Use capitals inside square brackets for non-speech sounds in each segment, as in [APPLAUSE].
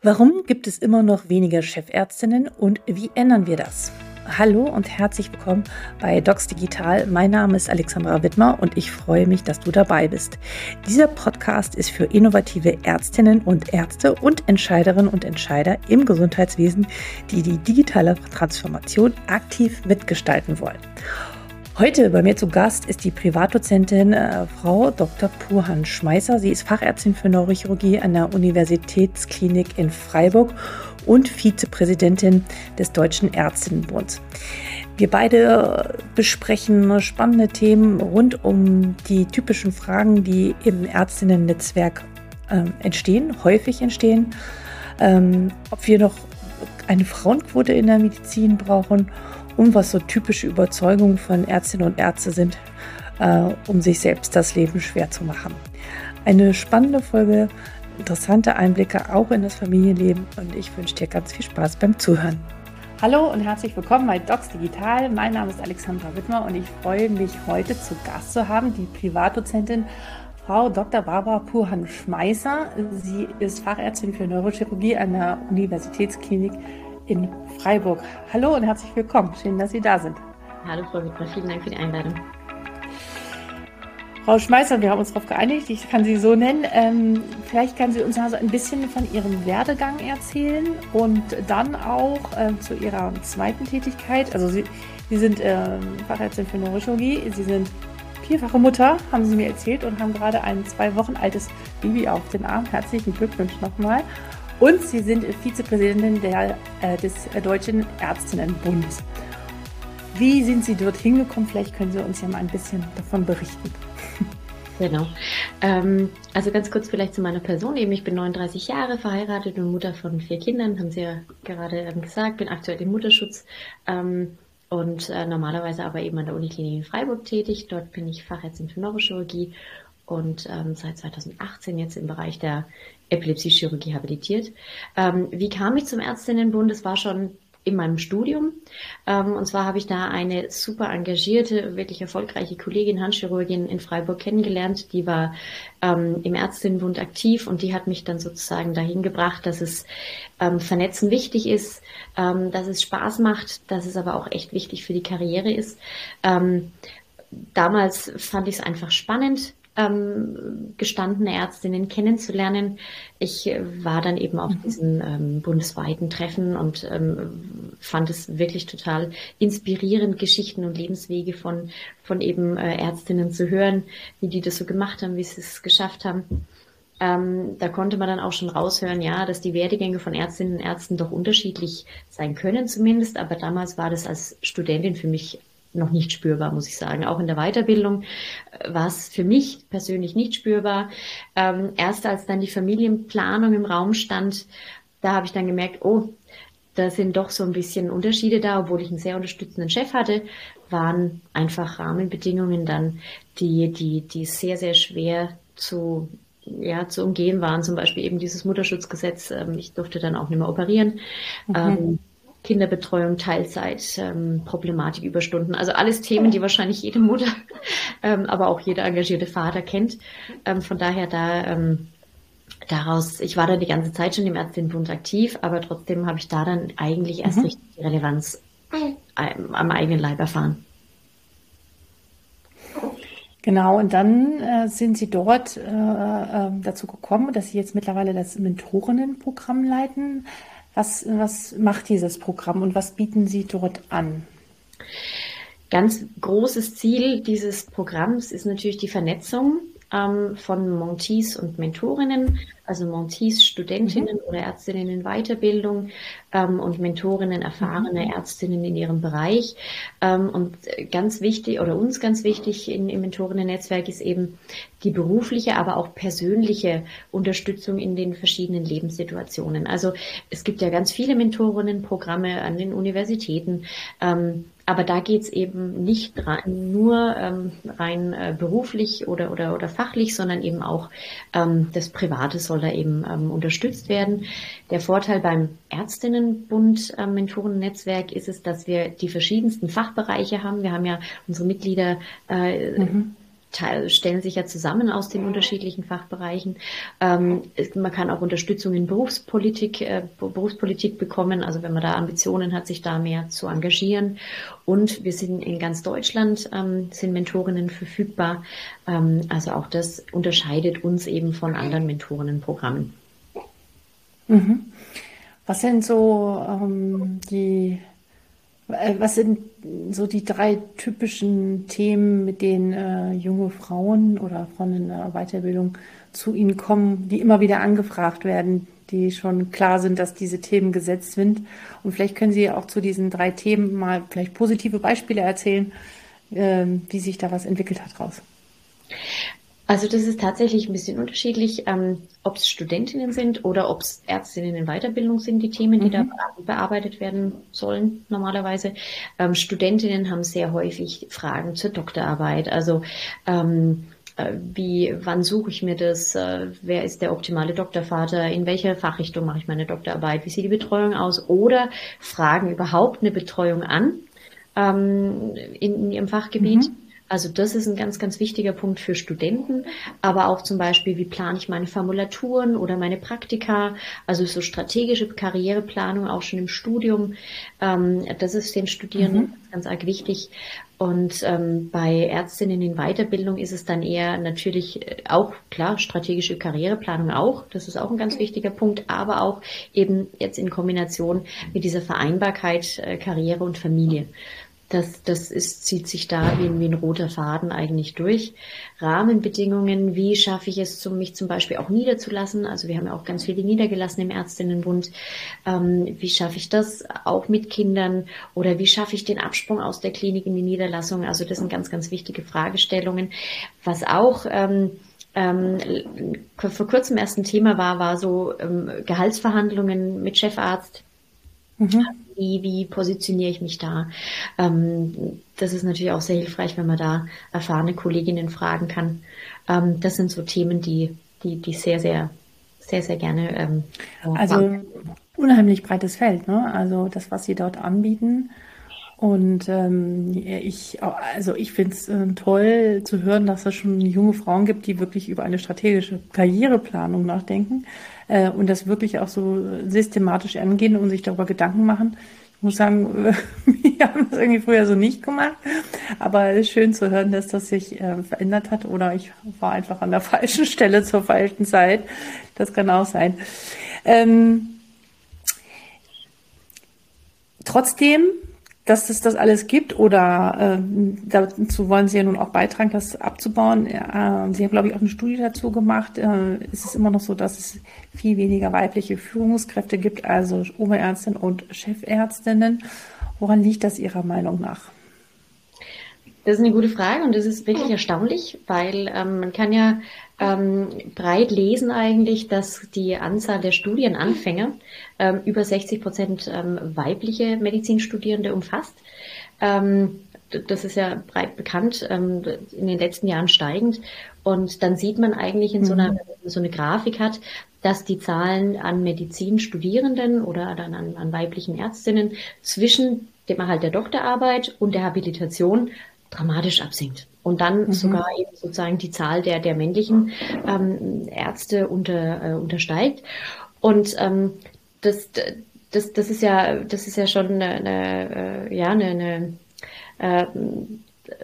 Warum gibt es immer noch weniger Chefärztinnen und wie ändern wir das? Hallo und herzlich willkommen bei Docs Digital. Mein Name ist Alexandra Wittmer und ich freue mich, dass du dabei bist. Dieser Podcast ist für innovative Ärztinnen und Ärzte und Entscheiderinnen und Entscheider im Gesundheitswesen, die die digitale Transformation aktiv mitgestalten wollen. Heute bei mir zu Gast ist die Privatdozentin äh, Frau Dr. Purhan Schmeißer. Sie ist Fachärztin für Neurochirurgie an der Universitätsklinik in Freiburg und Vizepräsidentin des Deutschen Ärztinnenbunds. Wir beide besprechen spannende Themen rund um die typischen Fragen, die im Ärztinnennetzwerk äh, entstehen, häufig entstehen. Ähm, ob wir noch eine Frauenquote in der Medizin brauchen und was so typische Überzeugungen von Ärztinnen und Ärzte sind, äh, um sich selbst das Leben schwer zu machen. Eine spannende Folge, interessante Einblicke auch in das Familienleben und ich wünsche dir ganz viel Spaß beim Zuhören. Hallo und herzlich willkommen bei Docs Digital. Mein Name ist Alexandra Wittmer und ich freue mich heute zu Gast zu haben, die Privatdozentin Frau Dr. Barbara Purhan-Schmeißer. Sie ist Fachärztin für Neurochirurgie an der Universitätsklinik in Freiburg. Hallo und herzlich willkommen. Schön, dass Sie da sind. Hallo Frau Wittmer, vielen Dank für die Einladung. Frau Schmeißer, wir haben uns darauf geeinigt, ich kann Sie so nennen. Ähm, vielleicht kann Sie uns also ein bisschen von Ihrem Werdegang erzählen und dann auch ähm, zu Ihrer zweiten Tätigkeit. Also Sie, Sie sind ähm, Fachärztin für Neurochirurgie, Sie sind vierfache Mutter, haben Sie mir erzählt, und haben gerade ein zwei Wochen altes Baby auf den Arm. Herzlichen Glückwunsch nochmal. Und Sie sind Vizepräsidentin der, äh, des Deutschen Ärztinnenbundes. Wie sind Sie dort hingekommen? Vielleicht können Sie uns ja mal ein bisschen davon berichten. [LAUGHS] Genau. Ähm, also ganz kurz vielleicht zu meiner Person. Eben, ich bin 39 Jahre verheiratet und Mutter von vier Kindern, haben Sie ja gerade ähm, gesagt, bin aktuell im Mutterschutz ähm, und äh, normalerweise aber eben an der Uniklinik in Freiburg tätig. Dort bin ich Fachärztin für Neurochirurgie und ähm, seit 2018 jetzt im Bereich der Epilepsiechirurgie habilitiert. Ähm, wie kam ich zum Ärztinnenbund? Es war schon in meinem Studium. Ähm, und zwar habe ich da eine super engagierte, wirklich erfolgreiche Kollegin, Handchirurgin in Freiburg kennengelernt. Die war ähm, im Ärztinnenbund aktiv und die hat mich dann sozusagen dahin gebracht, dass es ähm, Vernetzen wichtig ist, ähm, dass es Spaß macht, dass es aber auch echt wichtig für die Karriere ist. Ähm, damals fand ich es einfach spannend, ähm, gestandene Ärztinnen kennenzulernen. Ich war dann eben auf mhm. diesen ähm, bundesweiten Treffen und ähm, fand es wirklich total inspirierend, Geschichten und Lebenswege von, von eben äh, Ärztinnen zu hören, wie die das so gemacht haben, wie sie es geschafft haben. Ähm, da konnte man dann auch schon raushören, ja, dass die Werdegänge von Ärztinnen und Ärzten doch unterschiedlich sein können zumindest. Aber damals war das als Studentin für mich noch nicht spürbar, muss ich sagen. Auch in der Weiterbildung äh, war es für mich persönlich nicht spürbar. Ähm, erst als dann die Familienplanung im Raum stand, da habe ich dann gemerkt, oh, da sind doch so ein bisschen Unterschiede da, obwohl ich einen sehr unterstützenden Chef hatte, waren einfach Rahmenbedingungen dann, die, die, die sehr, sehr schwer zu, ja, zu umgehen waren. Zum Beispiel eben dieses Mutterschutzgesetz. Ähm, ich durfte dann auch nicht mehr operieren. Mhm. Ähm, Kinderbetreuung, Teilzeit, ähm, Problematik, Überstunden. Also alles Themen, die wahrscheinlich jede Mutter, [LAUGHS] ähm, aber auch jeder engagierte Vater kennt. Ähm, von daher da ähm, daraus, ich war da die ganze Zeit schon im Ärztinnenbund aktiv, aber trotzdem habe ich da dann eigentlich erst mhm. richtig die Relevanz ähm, am eigenen Leib erfahren. Genau, und dann äh, sind Sie dort äh, äh, dazu gekommen, dass Sie jetzt mittlerweile das Mentorinnenprogramm leiten. Was, was macht dieses Programm und was bieten Sie dort an? Ganz großes Ziel dieses Programms ist natürlich die Vernetzung ähm, von Montees und Mentorinnen, also Montees Studentinnen mhm. oder Ärztinnen in Weiterbildung ähm, und Mentorinnen, erfahrene mhm. Ärztinnen in ihrem Bereich. Ähm, und ganz wichtig oder uns ganz wichtig in, im Mentorinnen-Netzwerk ist eben die berufliche, aber auch persönliche Unterstützung in den verschiedenen Lebenssituationen. Also es gibt ja ganz viele Mentorinnenprogramme an den Universitäten. Ähm, aber da geht's eben nicht rein, nur ähm, rein äh, beruflich oder, oder, oder fachlich, sondern eben auch ähm, das Private soll da eben ähm, unterstützt werden. Der Vorteil beim Ärztinnenbund ähm, Mentorennetzwerk ist es, dass wir die verschiedensten Fachbereiche haben. Wir haben ja unsere Mitglieder äh, mhm stellen sich ja zusammen aus den unterschiedlichen Fachbereichen. Ähm, man kann auch Unterstützung in Berufspolitik, äh, Berufspolitik bekommen, also wenn man da Ambitionen hat, sich da mehr zu engagieren. Und wir sind in ganz Deutschland, ähm, sind Mentorinnen verfügbar. Ähm, also auch das unterscheidet uns eben von anderen Mentorinnenprogrammen. Mhm. Was sind so ähm, die was sind so die drei typischen Themen, mit denen äh, junge Frauen oder Frauen in der Weiterbildung zu Ihnen kommen, die immer wieder angefragt werden, die schon klar sind, dass diese Themen gesetzt sind? Und vielleicht können Sie auch zu diesen drei Themen mal vielleicht positive Beispiele erzählen, äh, wie sich da was entwickelt hat raus. Also das ist tatsächlich ein bisschen unterschiedlich, ähm, ob es Studentinnen sind oder ob es Ärztinnen in Weiterbildung sind, die Themen, die mhm. da bearbeitet werden sollen normalerweise. Ähm, Studentinnen haben sehr häufig Fragen zur Doktorarbeit. Also ähm, äh, wie, wann suche ich mir das? Äh, wer ist der optimale Doktorvater? In welcher Fachrichtung mache ich meine Doktorarbeit? Wie sieht die Betreuung aus? Oder fragen überhaupt eine Betreuung an ähm, in, in ihrem Fachgebiet? Mhm also das ist ein ganz, ganz wichtiger Punkt für Studenten, aber auch zum Beispiel, wie plane ich meine Formulaturen oder meine Praktika, also so strategische Karriereplanung auch schon im Studium. Ähm, das ist den Studierenden mhm. ganz arg wichtig. Und ähm, bei Ärztinnen in Weiterbildung ist es dann eher natürlich äh, auch klar strategische Karriereplanung auch. Das ist auch ein ganz wichtiger Punkt, aber auch eben jetzt in Kombination mit dieser Vereinbarkeit äh, Karriere und Familie. Das, das ist, zieht sich da wie, wie ein roter Faden eigentlich durch. Rahmenbedingungen, wie schaffe ich es, mich zum Beispiel auch niederzulassen? Also wir haben ja auch ganz viele niedergelassen im Ärztinnenbund. Ähm, wie schaffe ich das auch mit Kindern? Oder wie schaffe ich den Absprung aus der Klinik in die Niederlassung? Also das sind ganz, ganz wichtige Fragestellungen. Was auch ähm, ähm, vor kurzem erst ein Thema war, war so ähm, Gehaltsverhandlungen mit Chefarzt. Mhm wie, wie positioniere ich mich da? Ähm, das ist natürlich auch sehr hilfreich, wenn man da erfahrene Kolleginnen fragen kann. Ähm, das sind so Themen, die, die, die sehr, sehr, sehr, sehr gerne. Ähm, also unheimlich breites Feld, ne? Also das, was Sie dort anbieten. Und ähm, ich, also ich finde es äh, toll zu hören, dass es schon junge Frauen gibt, die wirklich über eine strategische Karriereplanung nachdenken äh, und das wirklich auch so systematisch angehen und sich darüber Gedanken machen. Ich muss sagen, [LAUGHS] wir haben das irgendwie früher so nicht gemacht, aber es ist schön zu hören, dass das sich äh, verändert hat oder ich war einfach an der [LAUGHS] falschen Stelle zur falschen Zeit. Das kann auch sein. Ähm, trotzdem dass es das alles gibt oder äh, dazu wollen Sie ja nun auch beitragen, das abzubauen. Äh, Sie haben, glaube ich, auch eine Studie dazu gemacht. Äh, ist es immer noch so, dass es viel weniger weibliche Führungskräfte gibt, also Oberärztinnen und Chefärztinnen. Woran liegt das Ihrer Meinung nach? Das ist eine gute Frage und das ist wirklich [CLEARS THROAT] erstaunlich, weil ähm, man kann ja ähm, breit lesen eigentlich, dass die Anzahl der Studienanfänger ähm, über 60 Prozent ähm, weibliche Medizinstudierende umfasst. Ähm, das ist ja breit bekannt, ähm, in den letzten Jahren steigend. Und dann sieht man eigentlich in so einer, mhm. so eine Grafik hat, dass die Zahlen an Medizinstudierenden oder dann an, an weiblichen Ärztinnen zwischen dem Erhalt der Doktorarbeit und der Habilitation dramatisch absinkt und dann mhm. sogar eben sozusagen die Zahl der, der männlichen ähm, Ärzte unter, äh, untersteigt. Und ähm, das, das, das ist ja, das ist ja schon eine, eine äh, ja, eine, eine äh,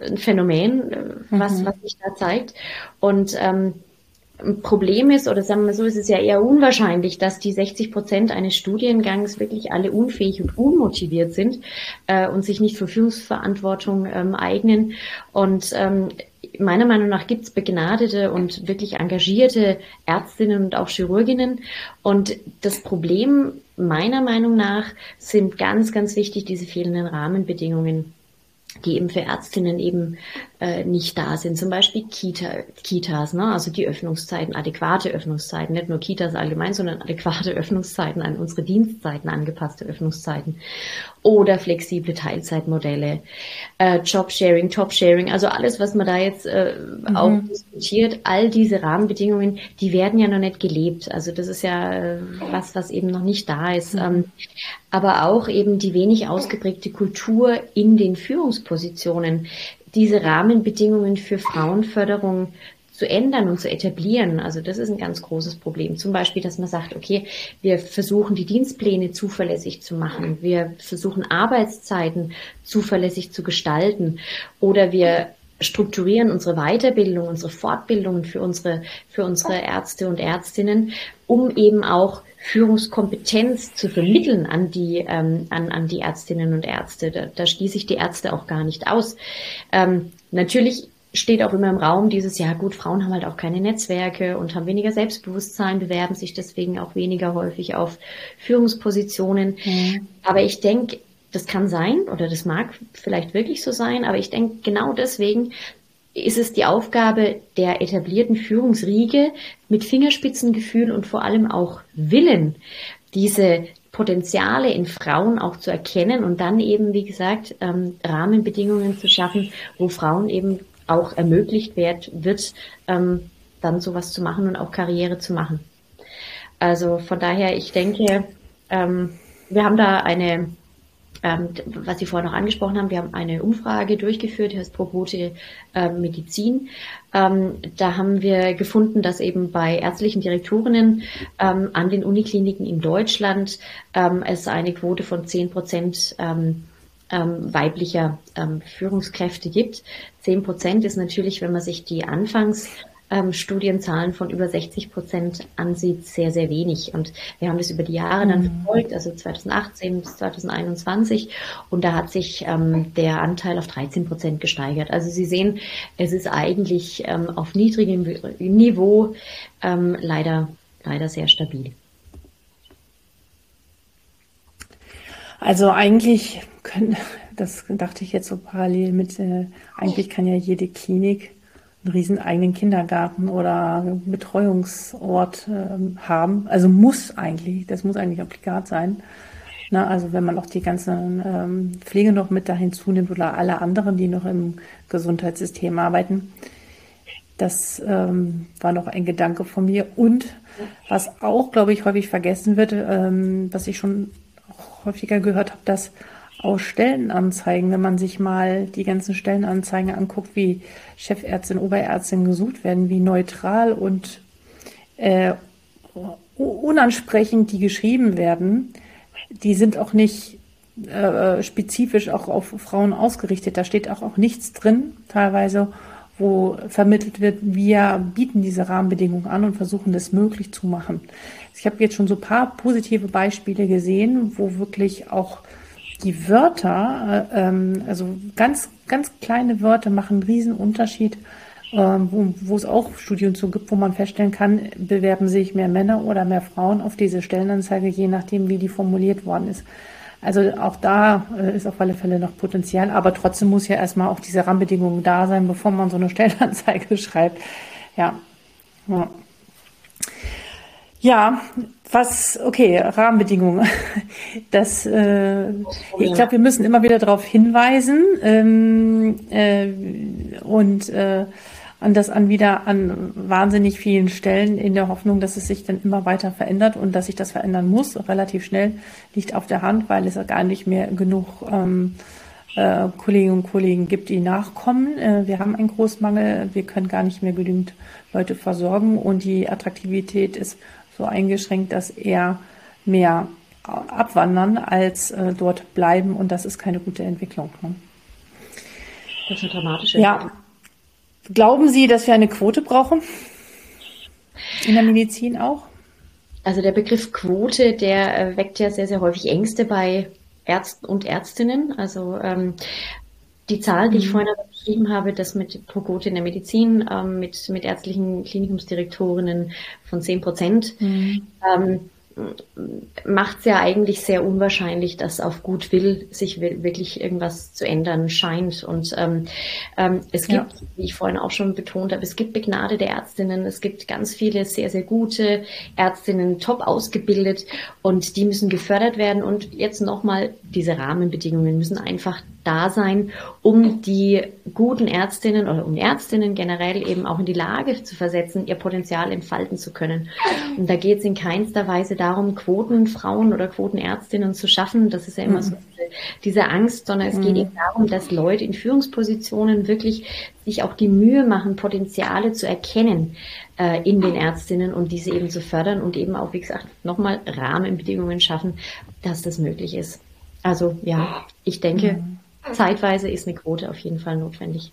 ein Phänomen, was, mhm. was sich da zeigt. Und ähm, Problem ist, oder sagen wir so, ist es ja eher unwahrscheinlich, dass die 60 Prozent eines Studiengangs wirklich alle unfähig und unmotiviert sind äh, und sich nicht für Führungsverantwortung ähm, eignen. Und ähm, meiner Meinung nach gibt es begnadete und wirklich engagierte Ärztinnen und auch Chirurginnen. Und das Problem meiner Meinung nach sind ganz, ganz wichtig diese fehlenden Rahmenbedingungen die eben für Ärztinnen eben nicht da sind. Zum Beispiel Kita, Kitas, ne? also die Öffnungszeiten, adäquate Öffnungszeiten, nicht nur Kitas allgemein, sondern adäquate Öffnungszeiten an unsere Dienstzeiten angepasste Öffnungszeiten oder flexible Teilzeitmodelle, äh, Jobsharing, Topsharing, also alles, was man da jetzt äh, mhm. auch diskutiert, all diese Rahmenbedingungen, die werden ja noch nicht gelebt. Also das ist ja äh, was, was eben noch nicht da ist. Mhm. Ähm, aber auch eben die wenig ausgeprägte Kultur in den Führungspositionen diese Rahmenbedingungen für Frauenförderung zu ändern und zu etablieren. Also das ist ein ganz großes Problem. Zum Beispiel, dass man sagt, okay, wir versuchen die Dienstpläne zuverlässig zu machen. Wir versuchen Arbeitszeiten zuverlässig zu gestalten. Oder wir strukturieren unsere Weiterbildung, unsere Fortbildungen für unsere, für unsere Ärzte und Ärztinnen, um eben auch Führungskompetenz zu vermitteln an die, ähm, an, an die Ärztinnen und Ärzte. Da, da schließe ich die Ärzte auch gar nicht aus. Ähm, natürlich steht auch immer im Raum dieses, ja gut, Frauen haben halt auch keine Netzwerke und haben weniger Selbstbewusstsein, bewerben sich deswegen auch weniger häufig auf Führungspositionen. Mhm. Aber ich denke, das kann sein oder das mag vielleicht wirklich so sein, aber ich denke, genau deswegen ist es die Aufgabe der etablierten Führungsriege mit Fingerspitzengefühl und vor allem auch Willen, diese Potenziale in Frauen auch zu erkennen und dann eben, wie gesagt, ähm, Rahmenbedingungen zu schaffen, wo Frauen eben auch ermöglicht wird, wird ähm, dann sowas zu machen und auch Karriere zu machen. Also von daher, ich denke, ähm, wir haben da eine, ähm, was Sie vorher noch angesprochen haben, wir haben eine Umfrage durchgeführt, die heißt Probote äh, Medizin. Ähm, da haben wir gefunden, dass eben bei ärztlichen Direktorinnen ähm, an den Unikliniken in Deutschland ähm, es eine Quote von 10 Prozent ähm, ähm, weiblicher Führungskräfte gibt. Zehn Prozent ist natürlich, wenn man sich die Anfangsstudienzahlen ähm, von über 60 Prozent ansieht, sehr, sehr wenig. Und wir haben das über die Jahre dann mhm. verfolgt, also 2018 bis 2021. Und da hat sich ähm, der Anteil auf 13 Prozent gesteigert. Also Sie sehen, es ist eigentlich ähm, auf niedrigem Niveau ähm, leider, leider sehr stabil. Also eigentlich können, [LAUGHS] das dachte ich jetzt so parallel mit, äh, eigentlich kann ja jede Klinik einen riesen eigenen Kindergarten oder Betreuungsort äh, haben. Also muss eigentlich, das muss eigentlich obligat sein. Na, also wenn man auch die ganzen ähm, Pflege noch mit dahin zunimmt oder alle anderen, die noch im Gesundheitssystem arbeiten. Das ähm, war noch ein Gedanke von mir. Und was auch, glaube ich, häufig vergessen wird, ähm, was ich schon häufiger gehört habe, dass aus Stellenanzeigen, wenn man sich mal die ganzen Stellenanzeigen anguckt, wie Chefärztin, Oberärztin gesucht werden, wie neutral und äh, unansprechend die geschrieben werden, die sind auch nicht äh, spezifisch auch auf Frauen ausgerichtet. Da steht auch, auch nichts drin, teilweise, wo vermittelt wird, wir bieten diese Rahmenbedingungen an und versuchen das möglich zu machen. Ich habe jetzt schon so ein paar positive Beispiele gesehen, wo wirklich auch die Wörter, äh, ähm, also ganz, ganz kleine Wörter machen einen riesen Unterschied, äh, wo, wo es auch Studien zu gibt, wo man feststellen kann, bewerben sich mehr Männer oder mehr Frauen auf diese Stellenanzeige, je nachdem, wie die formuliert worden ist. Also auch da äh, ist auf alle Fälle noch Potenzial, aber trotzdem muss ja erstmal auch diese Rahmenbedingungen da sein, bevor man so eine [LAUGHS] Stellenanzeige schreibt. Ja. ja. Ja, was, okay, Rahmenbedingungen. [LAUGHS] Das, äh, ich glaube, wir müssen immer wieder darauf hinweisen ähm, äh, und äh, an das an wieder an wahnsinnig vielen Stellen in der Hoffnung, dass es sich dann immer weiter verändert und dass sich das verändern muss. Relativ schnell liegt auf der Hand, weil es gar nicht mehr genug ähm, äh, Kolleginnen und Kollegen gibt, die nachkommen. Äh, wir haben einen Großmangel, wir können gar nicht mehr genügend Leute versorgen und die Attraktivität ist so eingeschränkt, dass eher mehr abwandern als äh, dort bleiben und das ist keine gute Entwicklung. Ne? Das ist eine dramatische Ja. Glauben Sie, dass wir eine Quote brauchen? In der Medizin auch? Also der Begriff Quote, der äh, weckt ja sehr, sehr häufig Ängste bei Ärzten und Ärztinnen. Also ähm, die Zahl, die ich mhm. vorhin aber beschrieben habe, das mit Progote in der Medizin, ähm, mit, mit ärztlichen Klinikumsdirektorinnen von 10 Prozent, mhm. ähm, macht es ja eigentlich sehr unwahrscheinlich, dass auf gut will sich wirklich irgendwas zu ändern scheint. Und ähm, ähm, es gibt, ja. wie ich vorhin auch schon betont habe, es gibt begnadete Ärztinnen, es gibt ganz viele sehr, sehr gute Ärztinnen, top ausgebildet und die müssen gefördert werden. Und jetzt nochmal, diese Rahmenbedingungen müssen einfach da sein, um die guten Ärztinnen oder um Ärztinnen generell eben auch in die Lage zu versetzen, ihr Potenzial entfalten zu können. Und da geht es in keinster Weise darum, Quotenfrauen oder Quotenärztinnen zu schaffen. Das ist ja immer mhm. so diese Angst, sondern es mhm. geht eben darum, dass Leute in Führungspositionen wirklich sich auch die Mühe machen, Potenziale zu erkennen äh, in den Ärztinnen und diese eben zu fördern und eben auch, wie gesagt, nochmal Rahmenbedingungen schaffen, dass das möglich ist. Also ja, ich denke, mhm. Zeitweise ist eine Quote auf jeden Fall notwendig.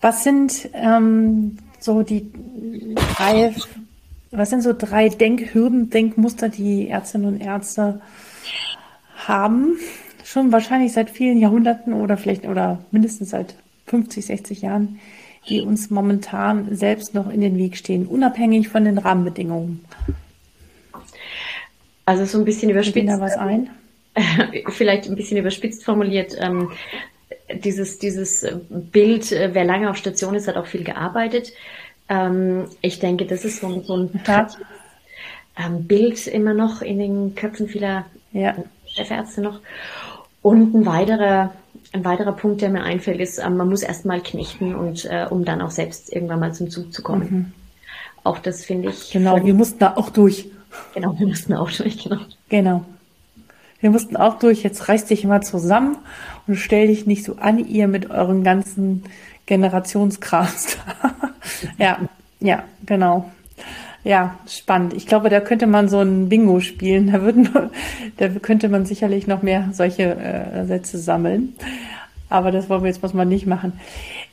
Was sind ähm, so die drei, was sind so drei Denkhürden, Denkmuster, die Ärztinnen und Ärzte haben? Schon wahrscheinlich seit vielen Jahrhunderten oder vielleicht oder mindestens seit 50, 60 Jahren, die uns momentan selbst noch in den Weg stehen, unabhängig von den Rahmenbedingungen. Also so ein bisschen überspitzt. da was ein? [LAUGHS] Vielleicht ein bisschen überspitzt formuliert. Ähm, dieses, dieses Bild, äh, wer lange auf Station ist, hat auch viel gearbeitet. Ähm, ich denke, das ist so, so ein ja. ähm, Bild immer noch in den Köpfen vieler ja. Chefärzte noch. Und ein weiterer, ein weiterer Punkt, der mir einfällt, ist, ähm, man muss erstmal knechten und äh, um dann auch selbst irgendwann mal zum Zug zu kommen. Mhm. Auch das finde ich. Genau, wir mussten da auch durch. Genau, wir mussten auch durch, genau. Genau. Wir mussten auch durch, jetzt reiß dich mal zusammen und stell dich nicht so an ihr mit euren ganzen Generationskrams. [LAUGHS] ja, ja, genau. Ja, spannend. Ich glaube, da könnte man so ein Bingo spielen. Da, würden, da könnte man sicherlich noch mehr solche äh, Sätze sammeln. Aber das wollen wir jetzt was mal nicht machen.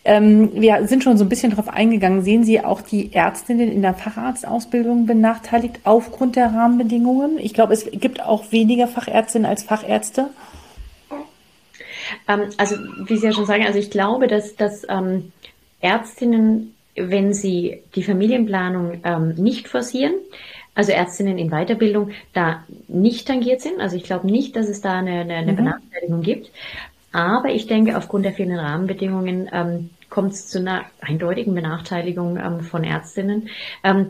Ähm, wir sind schon so ein bisschen darauf eingegangen. Sehen Sie auch die Ärztinnen in der Facharztausbildung benachteiligt aufgrund der Rahmenbedingungen? Ich glaube, es gibt auch weniger Fachärztinnen als Fachärzte. Ähm, also, wie Sie ja schon sagen, also ich glaube, dass, dass ähm, Ärztinnen, wenn sie die Familienplanung ähm, nicht forcieren, also Ärztinnen in Weiterbildung da nicht tangiert sind. Also ich glaube nicht, dass es da eine, eine, eine mhm. Benachteiligung gibt. Aber ich denke, aufgrund der vielen Rahmenbedingungen ähm, kommt es zu einer eindeutigen Benachteiligung ähm, von Ärztinnen. Ähm,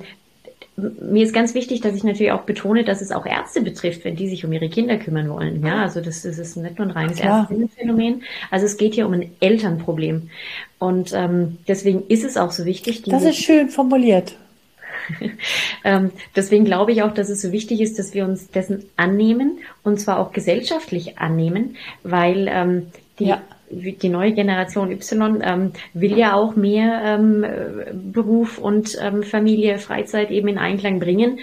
mir ist ganz wichtig, dass ich natürlich auch betone, dass es auch Ärzte betrifft, wenn die sich um ihre Kinder kümmern wollen. Ja, also das, das ist nicht nur ein reines Ärztinnenphänomen. Also es geht hier um ein Elternproblem. Und ähm, deswegen ist es auch so wichtig. Das ist schön formuliert. [LAUGHS] ähm, deswegen glaube ich auch, dass es so wichtig ist, dass wir uns dessen annehmen und zwar auch gesellschaftlich annehmen, weil ähm, die, ja. die neue Generation Y ähm, will ja auch mehr ähm, Beruf und ähm, Familie, Freizeit eben in Einklang bringen.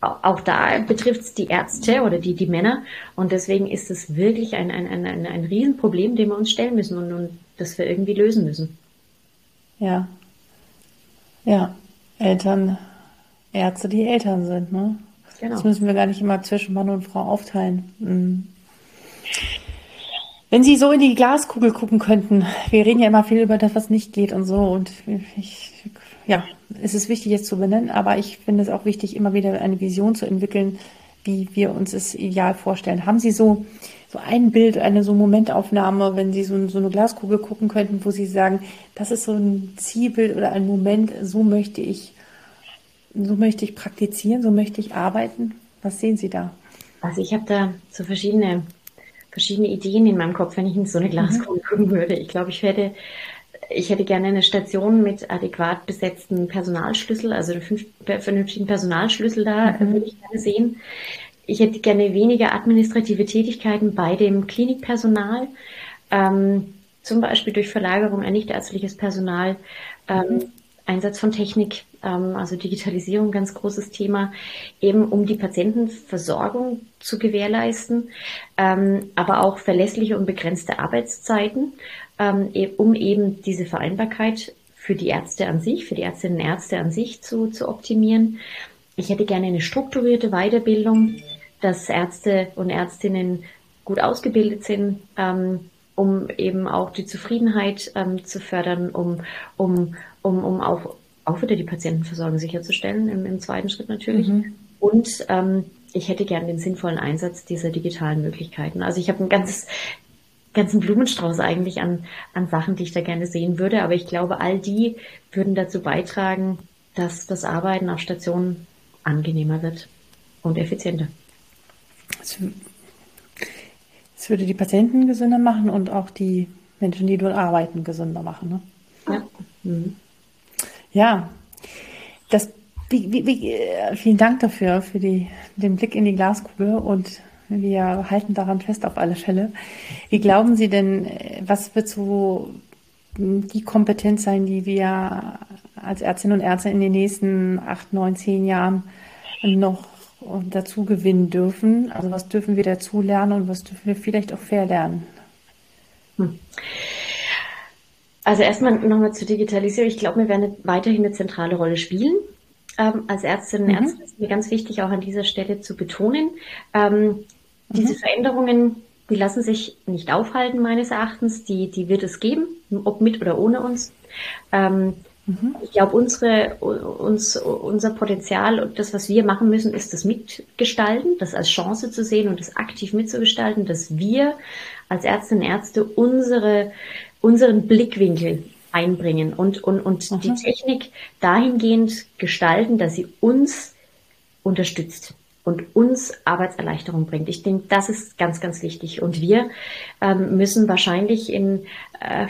Auch da betrifft es die Ärzte oder die, die Männer. Und deswegen ist es wirklich ein, ein, ein, ein, ein Riesenproblem, dem wir uns stellen müssen und, und das wir irgendwie lösen müssen. Ja. Ja. Eltern Ärzte, die Eltern sind, ne? Genau. Das müssen wir gar nicht immer zwischen Mann und Frau aufteilen. Mhm. Wenn Sie so in die Glaskugel gucken könnten, wir reden ja immer viel über das, was nicht geht und so, und ich, ja, es ist wichtig, es zu benennen, aber ich finde es auch wichtig, immer wieder eine Vision zu entwickeln, wie wir uns es ideal vorstellen. Haben Sie so, so ein Bild, eine so Momentaufnahme, wenn Sie so, so eine Glaskugel gucken könnten, wo Sie sagen, das ist so ein Zielbild oder ein Moment, so möchte ich so möchte ich praktizieren, so möchte ich arbeiten. Was sehen Sie da? Also ich habe da so verschiedene, verschiedene Ideen in meinem Kopf, wenn ich in so eine Glaskugel mhm. gucken würde. Ich glaube, ich werde ich hätte gerne eine Station mit adäquat besetzten Personalschlüssel, also einen vernünftigen Personalschlüssel da mhm. würde ich gerne sehen. Ich hätte gerne weniger administrative Tätigkeiten bei dem Klinikpersonal, ähm, zum Beispiel durch Verlagerung an nichtärztliches Personal, ähm, mhm. Einsatz von Technik, ähm, also Digitalisierung, ganz großes Thema, eben um die Patientenversorgung zu gewährleisten, ähm, aber auch verlässliche und begrenzte Arbeitszeiten, ähm, e-, um eben diese Vereinbarkeit für die Ärzte an sich, für die Ärztinnen und Ärzte an sich zu, zu optimieren. Ich hätte gerne eine strukturierte Weiterbildung, dass Ärzte und Ärztinnen gut ausgebildet sind, um eben auch die Zufriedenheit zu fördern, um, um um, um auch, auch wieder die Patientenversorgung sicherzustellen, im, im zweiten Schritt natürlich. Mhm. Und ähm, ich hätte gern den sinnvollen Einsatz dieser digitalen Möglichkeiten. Also ich habe ein ganzes ganzen Blumenstrauß eigentlich an, an Sachen, die ich da gerne sehen würde. Aber ich glaube, all die würden dazu beitragen, dass das Arbeiten auf Stationen angenehmer wird und effizienter. Es würde die Patienten gesünder machen und auch die Menschen, die dort arbeiten, gesünder machen. Ne? Ja. Mhm. Ja, das, wie, wie, wie, äh, vielen Dank dafür, für die, den Blick in die Glaskugel und Wir halten daran fest auf alle Fälle. Wie glauben Sie denn, was wird so die Kompetenz sein, die wir als Ärztinnen und Ärzte in den nächsten acht, neun, zehn Jahren noch dazu gewinnen dürfen? Also was dürfen wir dazu lernen und was dürfen wir vielleicht auch verlernen? Hm. Also erstmal nochmal zur Digitalisierung. Ich glaube, wir werden weiterhin eine zentrale Rolle spielen. Ähm, als Ärztinnen und mhm. Ärzte ist mir ganz wichtig, auch an dieser Stelle zu betonen. Ähm, diese mhm. Veränderungen, die lassen sich nicht aufhalten, meines Erachtens. Die, die wird es geben, ob mit oder ohne uns. Ähm, mhm. Ich glaube, unsere, uns, unser Potenzial und das, was wir machen müssen, ist das Mitgestalten, das als Chance zu sehen und das aktiv mitzugestalten, dass wir als Ärztinnen und Ärzte unsere, unseren Blickwinkel einbringen und, und, und mhm. die Technik dahingehend gestalten, dass sie uns unterstützt und uns Arbeitserleichterung bringt. Ich denke, das ist ganz, ganz wichtig. Und wir ähm, müssen wahrscheinlich in äh,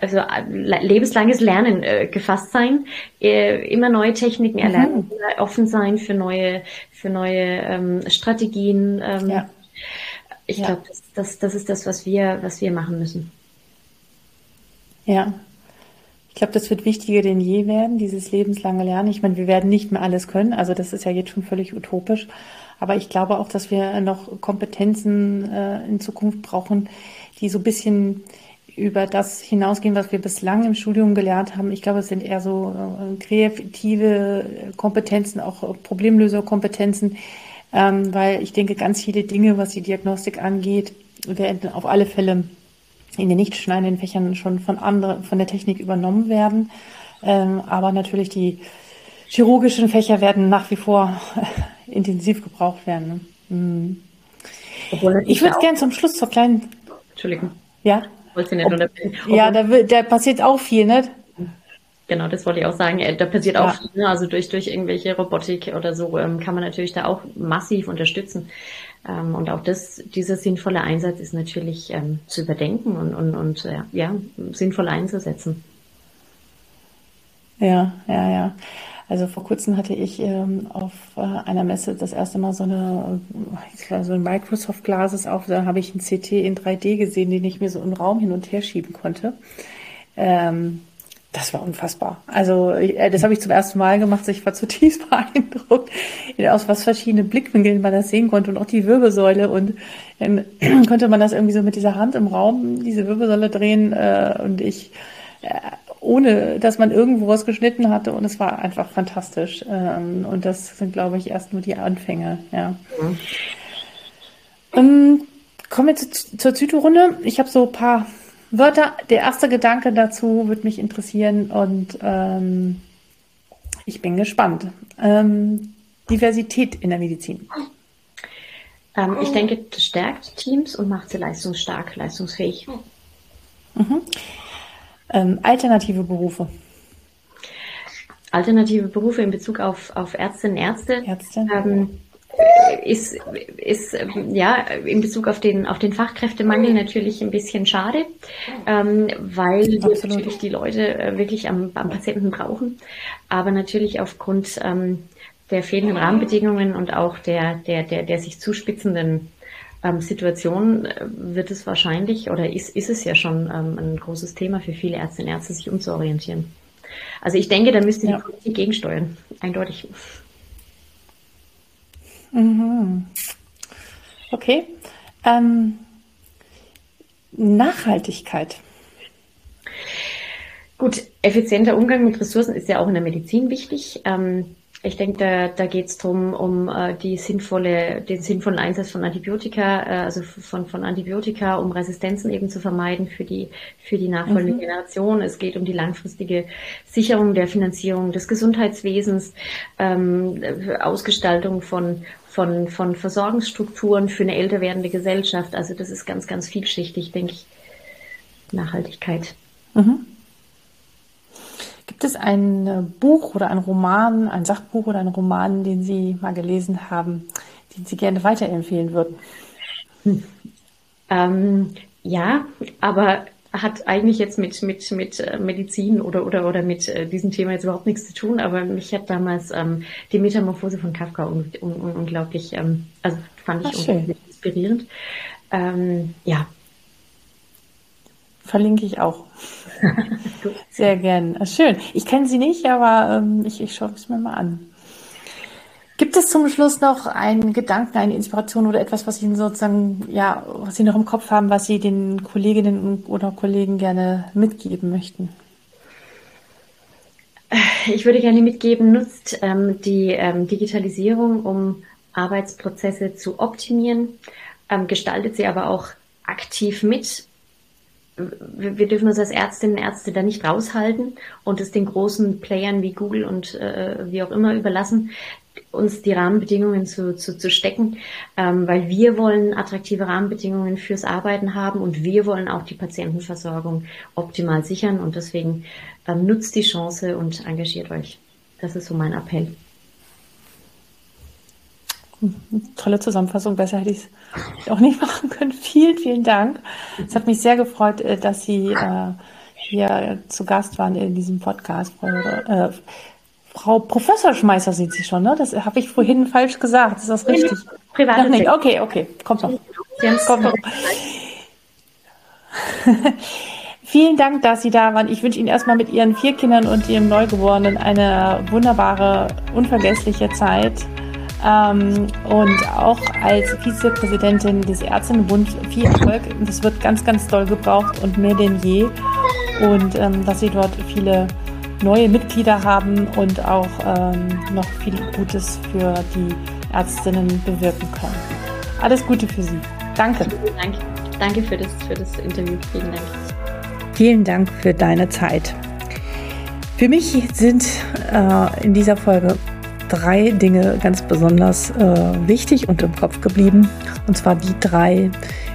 also lebenslanges Lernen äh, gefasst sein, äh, immer neue Techniken mhm. erlernen, offen sein für neue, für neue ähm, Strategien. Ähm, ja. Ich ja. glaube, das, das, das ist das, was wir, was wir machen müssen. Ja. Ich glaube, das wird wichtiger denn je werden, dieses lebenslange Lernen. Ich meine, wir werden nicht mehr alles können. Also das ist ja jetzt schon völlig utopisch. Aber ich glaube auch, dass wir noch Kompetenzen äh, in Zukunft brauchen, die so ein bisschen über das hinausgehen, was wir bislang im Studium gelernt haben. Ich glaube, es sind eher so äh, kreative Kompetenzen, auch Problemlöserkompetenzen, ähm, weil ich denke, ganz viele Dinge, was die Diagnostik angeht, werden auf alle Fälle in den nicht schneidenden Fächern schon von anderen, von der Technik übernommen werden. Ähm, aber natürlich die chirurgischen Fächer werden nach wie vor [LAUGHS] intensiv gebraucht werden. Ne? Mhm. Ich würde gerne zum Schluss zur kleinen. Entschuldigung. Ja. Ob, ja, da, da passiert auch viel, ne? Genau, das wollte ich auch sagen. Äh, da passiert ja. auch viel. Ne? Also durch, durch irgendwelche Robotik oder so ähm, kann man natürlich da auch massiv unterstützen. Ähm, und auch das, dieser sinnvolle Einsatz ist natürlich ähm, zu überdenken und, und, und äh, ja, sinnvoll einzusetzen. Ja, ja, ja. Also vor kurzem hatte ich ähm, auf äh, einer Messe das erste Mal so eine so ein Microsoft Glasses auf, da habe ich ein CT in 3D gesehen, den ich mir so im Raum hin und her schieben konnte. Ähm, das war unfassbar. Also äh, das habe ich zum ersten Mal gemacht. Ich war zutiefst [LAUGHS] beeindruckt, aus was verschiedene Blickwinkeln man das sehen konnte und auch die Wirbelsäule. Und dann [CLEARS THROAT] konnte man das irgendwie so mit dieser Hand im Raum, diese Wirbelsäule drehen. Äh, und ich, äh, ohne dass man irgendwo was geschnitten hatte. Und es war einfach fantastisch. Ähm, und das sind, glaube ich, erst nur die Anfänge. Ja. Mhm. Ähm, kommen wir zu, zur Zytorunde. Ich habe so ein paar Wörter, der erste Gedanke dazu würde mich interessieren und ähm, ich bin gespannt. Ähm, Diversität in der Medizin. Ähm, ich denke, das stärkt Teams und macht sie leistungsstark, leistungsfähig. Mhm. Ähm, alternative Berufe. Alternative Berufe in Bezug auf, auf Ärztinnen und Ärzte. Ärzte. Ähm, ist, ist ja in Bezug auf den, auf den Fachkräftemangel natürlich ein bisschen schade, ähm, weil wir natürlich die Leute äh, wirklich am, am Patienten brauchen. Aber natürlich aufgrund ähm, der fehlenden Rahmenbedingungen und auch der, der, der, der sich zuspitzenden ähm, Situation äh, wird es wahrscheinlich oder ist, ist es ja schon ähm, ein großes Thema für viele Ärztinnen und Ärzte, sich umzuorientieren. Also ich denke, da müsste die ja. Politik gegensteuern, eindeutig. Mhm. Okay. Ähm, Nachhaltigkeit. Gut, effizienter Umgang mit Ressourcen ist ja auch in der Medizin wichtig. Ähm, ich denke, da, da geht es darum, um äh, die sinnvolle, den sinnvollen Einsatz von Antibiotika, äh, also von, von Antibiotika, um Resistenzen eben zu vermeiden für die, für die nachfolgende mhm. Generation. Es geht um die langfristige Sicherung der Finanzierung des Gesundheitswesens, ähm, Ausgestaltung von, von, von Versorgungsstrukturen für eine älter werdende Gesellschaft. Also das ist ganz, ganz vielschichtig, denke ich. Nachhaltigkeit. Mhm. Gibt es ein Buch oder ein Roman, ein Sachbuch oder ein Roman, den Sie mal gelesen haben, den Sie gerne weiterempfehlen würden? Hm. Ähm, ja, aber hat eigentlich jetzt mit, mit, mit äh, Medizin oder, oder, oder mit äh, diesem Thema jetzt überhaupt nichts zu tun, aber mich hat damals ähm, die Metamorphose von Kafka un, un, un, unglaublich, ähm, also fand ich unglaublich inspirierend. Ähm, ja. Verlinke ich auch. [LAUGHS] Sehr gern. Schön. Ich kenne sie nicht, aber ähm, ich, ich schaue es mir mal an. Gibt es zum Schluss noch einen Gedanken, eine Inspiration oder etwas, was Ihnen sozusagen, ja, was Sie noch im Kopf haben, was Sie den Kolleginnen oder Kollegen gerne mitgeben möchten? Ich würde gerne mitgeben, nutzt ähm, die ähm, Digitalisierung, um Arbeitsprozesse zu optimieren, ähm, gestaltet sie aber auch aktiv mit. Wir, dürfen uns als Ärztinnen und Ärzte da nicht raushalten und es den großen Playern wie Google und äh, wie auch immer überlassen uns die Rahmenbedingungen zu, zu, zu stecken, ähm, weil wir wollen attraktive Rahmenbedingungen fürs Arbeiten haben und wir wollen auch die Patientenversorgung optimal sichern und deswegen ähm, nutzt die Chance und engagiert euch. Das ist so mein Appell. Tolle Zusammenfassung, besser hätte ich es auch nicht machen können. [LAUGHS] Vielen, vielen Dank. Es hat mich sehr gefreut, äh, dass Sie äh, hier zu Gast waren in diesem Podcast. Äh, Frau Professor Schmeißer sind Sie schon, ne? Das habe ich vorhin falsch gesagt. Ist das richtig? Privat. Noch nicht. Okay, okay. Kommt noch. Kommt noch. [LAUGHS] Vielen Dank, dass Sie da waren. Ich wünsche Ihnen erstmal mit Ihren vier Kindern und Ihrem Neugeborenen eine wunderbare, unvergessliche Zeit. Ähm, und auch als Vizepräsidentin des Ärztinnenbunds viel Erfolg. Das wird ganz, ganz doll gebraucht und mehr denn je. Und ähm, dass Sie dort viele neue Mitglieder haben und auch ähm, noch viel Gutes für die Ärztinnen bewirken können. Alles Gute für Sie. Danke. Vielen Dank. Danke für das, für das Interview. Vielen Dank. Vielen Dank für deine Zeit. Für mich sind äh, in dieser Folge drei Dinge ganz besonders äh, wichtig und im Kopf geblieben. Und zwar die drei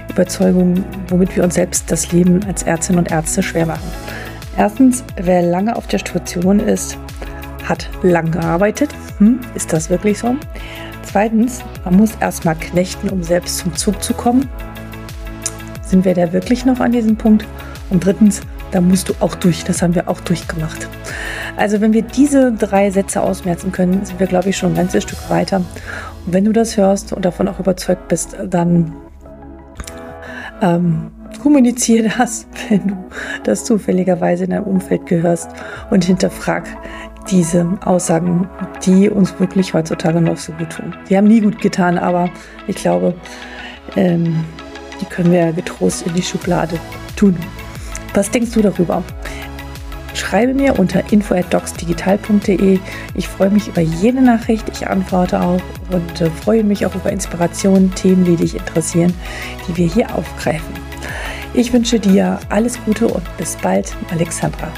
Überzeugungen, womit wir uns selbst das Leben als Ärztinnen und Ärzte schwer machen. Erstens, wer lange auf der Station ist, hat lang gearbeitet. Hm, ist das wirklich so? Zweitens, man muss erstmal knechten, um selbst zum Zug zu kommen. Sind wir da wirklich noch an diesem Punkt? Und drittens, da musst du auch durch. Das haben wir auch durchgemacht. Also wenn wir diese drei Sätze ausmerzen können, sind wir, glaube ich, schon ein ganzes Stück weiter. Und wenn du das hörst und davon auch überzeugt bist, dann ähm, kommuniziere das, [LAUGHS] wenn du das zufälligerweise in deinem Umfeld gehörst und hinterfrag diese Aussagen, die uns wirklich heutzutage noch so gut tun. Die haben nie gut getan, aber ich glaube, ähm, die können wir getrost in die Schublade tun. Was denkst du darüber? Schreibe mir unter info@docsdigital.de. Ich freue mich über jede Nachricht, ich antworte auch und äh, freue mich auch über Inspirationen, Themen, die dich interessieren, die wir hier aufgreifen. Ich wünsche dir alles Gute und bis bald, Alexandra.